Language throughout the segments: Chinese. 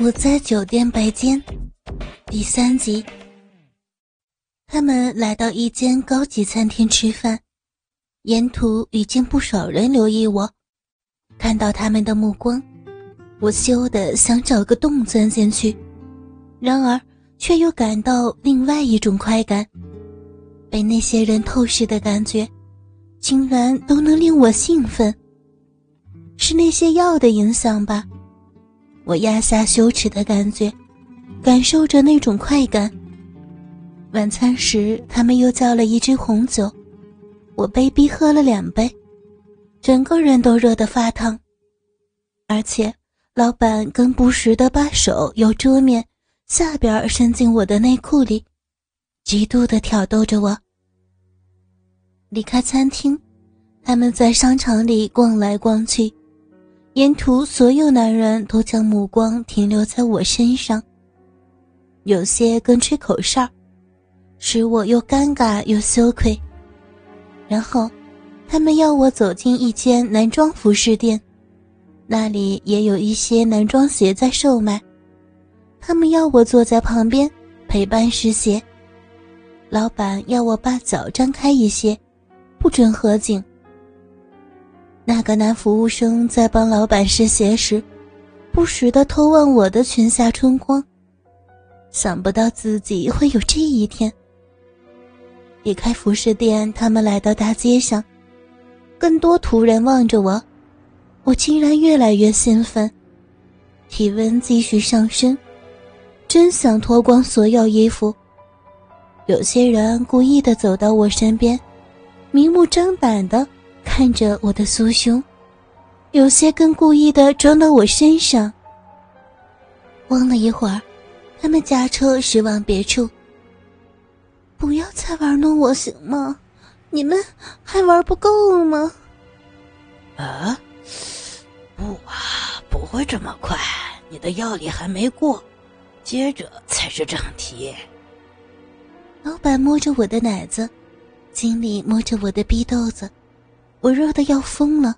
我在酒店白间，第三集。他们来到一间高级餐厅吃饭，沿途已经不少人留意我。看到他们的目光，我羞得想找个洞钻进去，然而却又感到另外一种快感，被那些人透视的感觉，竟然都能令我兴奋。是那些药的影响吧？我压下羞耻的感觉，感受着那种快感。晚餐时，他们又叫了一支红酒，我被逼喝了两杯，整个人都热得发烫。而且，老板更不时地把手由桌面下边伸进我的内裤里，极度地挑逗着我。离开餐厅，他们在商场里逛来逛去。沿途，所有男人都将目光停留在我身上，有些跟吹口哨，使我又尴尬又羞愧。然后，他们要我走进一间男装服饰店，那里也有一些男装鞋在售卖。他们要我坐在旁边陪伴试鞋。老板要我把脚张开一些，不准合紧。那个男服务生在帮老板试鞋时，不时地偷望我的裙下春光。想不到自己会有这一天。离开服饰店，他们来到大街上，更多途人望着我，我竟然越来越兴奋，体温继续上升，真想脱光所有衣服。有些人故意的走到我身边，明目张胆的。看着我的酥胸，有些更故意的装到我身上。望了一会儿，他们驾车驶往别处。不要再玩弄我行吗？你们还玩不够吗？啊，不啊，不会这么快。你的药力还没过，接着才是正题。老板摸着我的奶子，经理摸着我的逼豆子。我热的要疯了，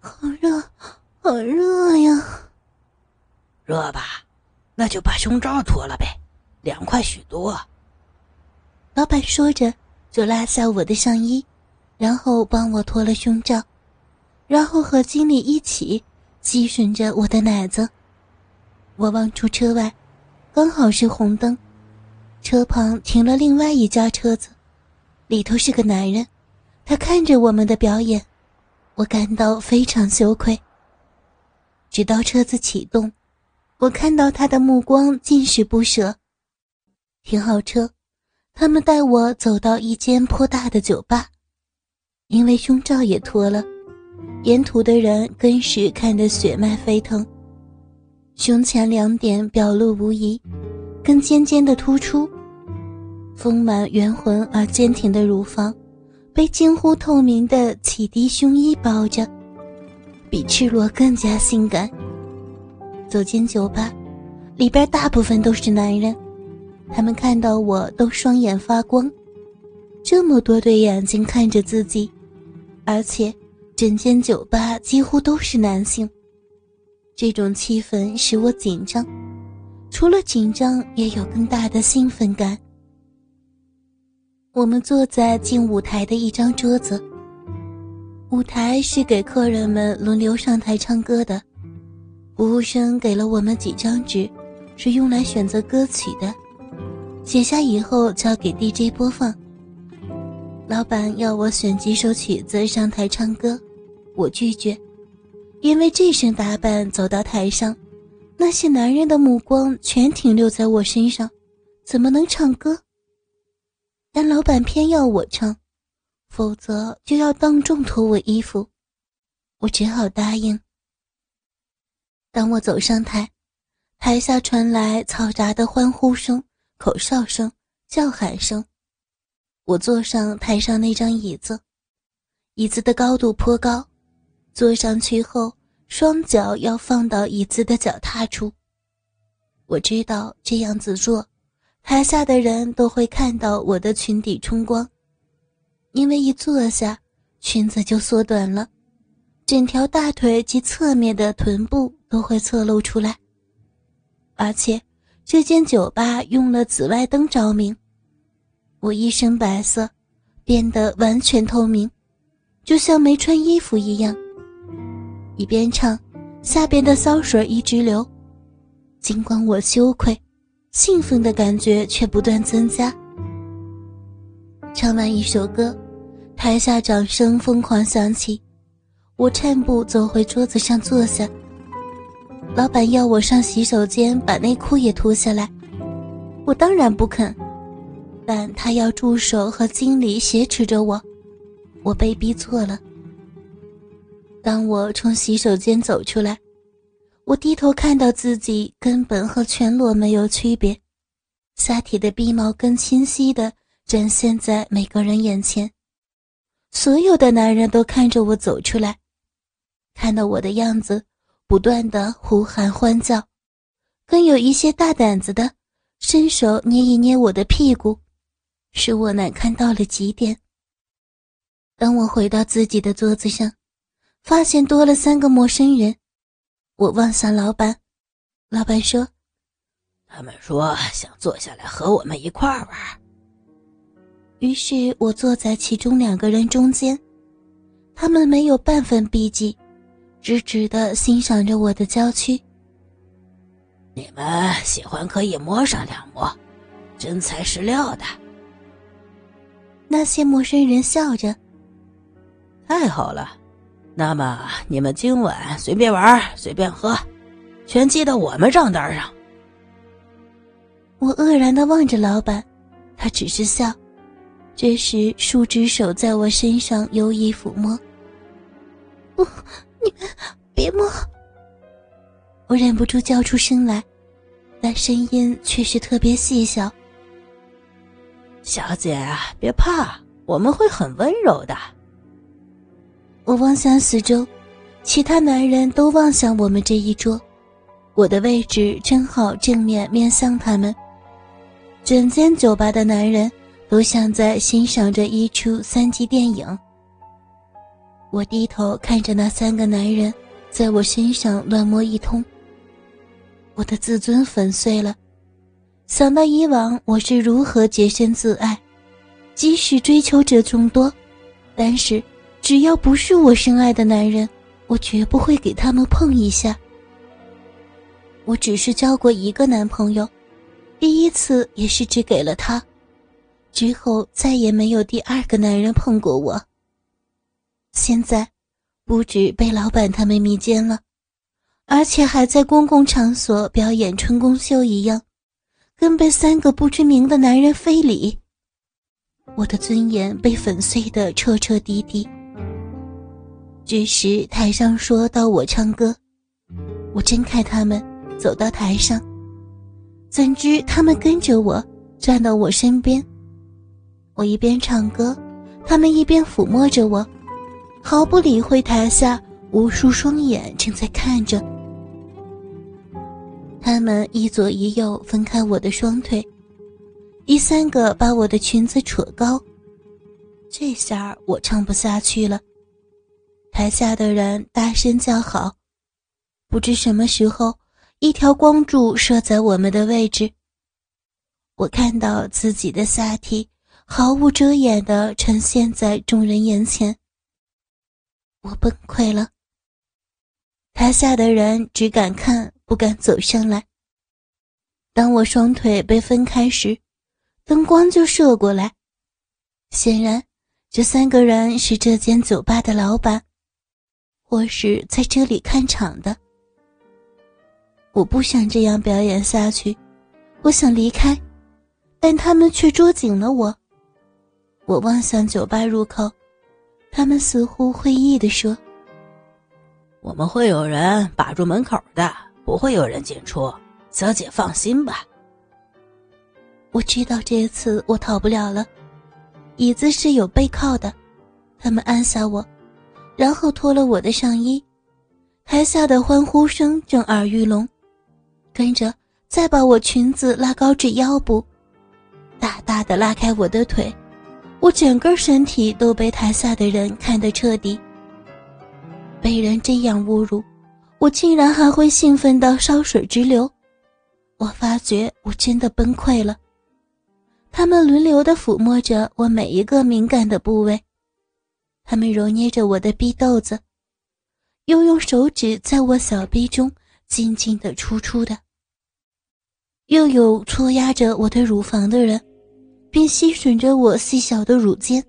好热，好热呀！热吧，那就把胸罩脱了呗，凉快许多。老板说着，就拉下我的上衣，然后帮我脱了胸罩，然后和经理一起吸吮着我的奶子。我望出车外，刚好是红灯，车旁停了另外一家车子，里头是个男人。他看着我们的表演，我感到非常羞愧。直到车子启动，我看到他的目光尽是不舍。停好车，他们带我走到一间颇大的酒吧，因为胸罩也脱了，沿途的人更是看得血脉沸腾。胸前两点表露无遗，更尖尖的突出，丰满圆浑而坚挺的乳房。被近乎透明的起迪胸衣包着，比赤裸更加性感。走进酒吧，里边大部分都是男人，他们看到我都双眼发光。这么多对眼睛看着自己，而且整间酒吧几乎都是男性，这种气氛使我紧张，除了紧张，也有更大的兴奋感。我们坐在近舞台的一张桌子。舞台是给客人们轮流上台唱歌的。服务生给了我们几张纸，是用来选择歌曲的。写下以后交给 DJ 播放。老板要我选几首曲子上台唱歌，我拒绝，因为这身打扮走到台上，那些男人的目光全停留在我身上，怎么能唱歌？但老板偏要我唱，否则就要当众脱我衣服，我只好答应。当我走上台，台下传来嘈杂的欢呼声、口哨声、叫喊声。我坐上台上那张椅子，椅子的高度颇高，坐上去后，双脚要放到椅子的脚踏处。我知道这样子做。台下的人都会看到我的裙底冲光，因为一坐下，裙子就缩短了，整条大腿及侧面的臀部都会侧露出来，而且这间酒吧用了紫外灯照明，我一身白色，变得完全透明，就像没穿衣服一样。一边唱，下边的骚水一直流。尽管我羞愧，兴奋的感觉却不断增加。唱完一首歌，台下掌声疯狂响起，我颤步走回桌子上坐下。老板要我上洗手间把内裤也脱下来，我当然不肯，但他要助手和经理挟持着我，我被逼错了。当我从洗手间走出来，我低头看到自己根本和全裸没有区别，下体的鼻毛更清晰的。展现在每个人眼前，所有的男人都看着我走出来，看到我的样子，不断的呼喊欢叫，更有一些大胆子的伸手捏一捏我的屁股，使我难看到了极点。当我回到自己的桌子上，发现多了三个陌生人，我望向老板，老板说：“他们说想坐下来和我们一块玩。”于是我坐在其中两个人中间，他们没有半分避忌，直直的欣赏着我的娇躯。你们喜欢可以摸上两摸，真材实料的。那些陌生人笑着。太好了，那么你们今晚随便玩，随便喝，全记到我们账单上。我愕然的望着老板，他只是笑。这时，数只手在我身上游移抚摸。不，你们别摸！我忍不住叫出声来，但声音却是特别细小。小姐，别怕，我们会很温柔的。我望向四周，其他男人都望向我们这一桌，我的位置正好正面面向他们。整间酒吧的男人。都像在欣赏着一出三级电影。我低头看着那三个男人在我身上乱摸一通，我的自尊粉碎了。想到以往我是如何洁身自爱，即使追求者众多，但是只要不是我深爱的男人，我绝不会给他们碰一下。我只是交过一个男朋友，第一次也是只给了他。之后再也没有第二个男人碰过我。现在，不止被老板他们迷奸了，而且还在公共场所表演春宫秀一样，更被三个不知名的男人非礼。我的尊严被粉碎的彻彻底底。这时台上说到我唱歌，我睁开他们，走到台上，怎知他们跟着我站到我身边。我一边唱歌，他们一边抚摸着我，毫不理会台下无数双眼正在看着。他们一左一右分开我的双腿，第三个把我的裙子扯高。这下我唱不下去了，台下的人大声叫好。不知什么时候，一条光柱射在我们的位置，我看到自己的下体。毫无遮掩的呈现在众人眼前，我崩溃了。台下的人只敢看，不敢走上来。当我双腿被分开时，灯光就射过来。显然，这三个人是这间酒吧的老板，或是在这里看场的。我不想这样表演下去，我想离开，但他们却捉紧了我。我望向酒吧入口，他们似乎会意地说：“我们会有人把住门口的，不会有人进出，小姐放心吧。”我知道这次我逃不了了，椅子是有背靠的，他们按下我，然后脱了我的上衣，台下的欢呼声震耳欲聋，跟着再把我裙子拉高至腰部，大大的拉开我的腿。我整个身体都被台下的人看得彻底。被人这样侮辱，我竟然还会兴奋到烧水直流。我发觉我真的崩溃了。他们轮流的抚摸着我每一个敏感的部位，揉捏着我的逼豆子，又用手指在我小臂中进进的出出的。又有搓压着我的乳房的人，并吸吮着我细小的乳尖。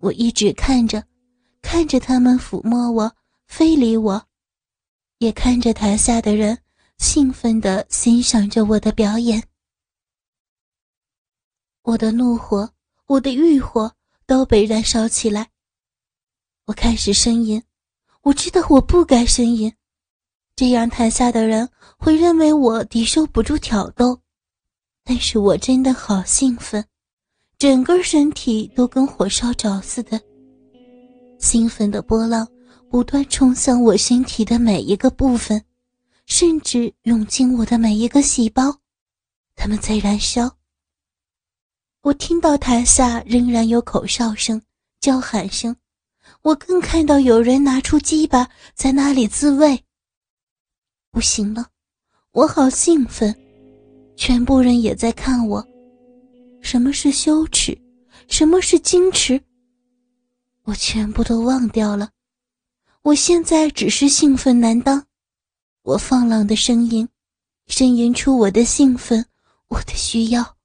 我一直看着，看着他们抚摸我、非礼我，也看着台下的人兴奋地欣赏着我的表演。我的怒火，我的欲火都被燃烧起来。我开始呻吟，我知道我不该呻吟，这样台下的人会认为我抵受不住挑逗。但是我真的好兴奋。整个身体都跟火烧着似的，兴奋的波浪不断冲向我身体的每一个部分，甚至涌进我的每一个细胞，他们在燃烧。我听到台下仍然有口哨声、叫喊声，我更看到有人拿出鸡巴在那里自慰。不行了，我好兴奋，全部人也在看我。什么是羞耻？什么是矜持？我全部都忘掉了。我现在只是兴奋难当。我放浪的声音，呻吟出我的兴奋，我的需要。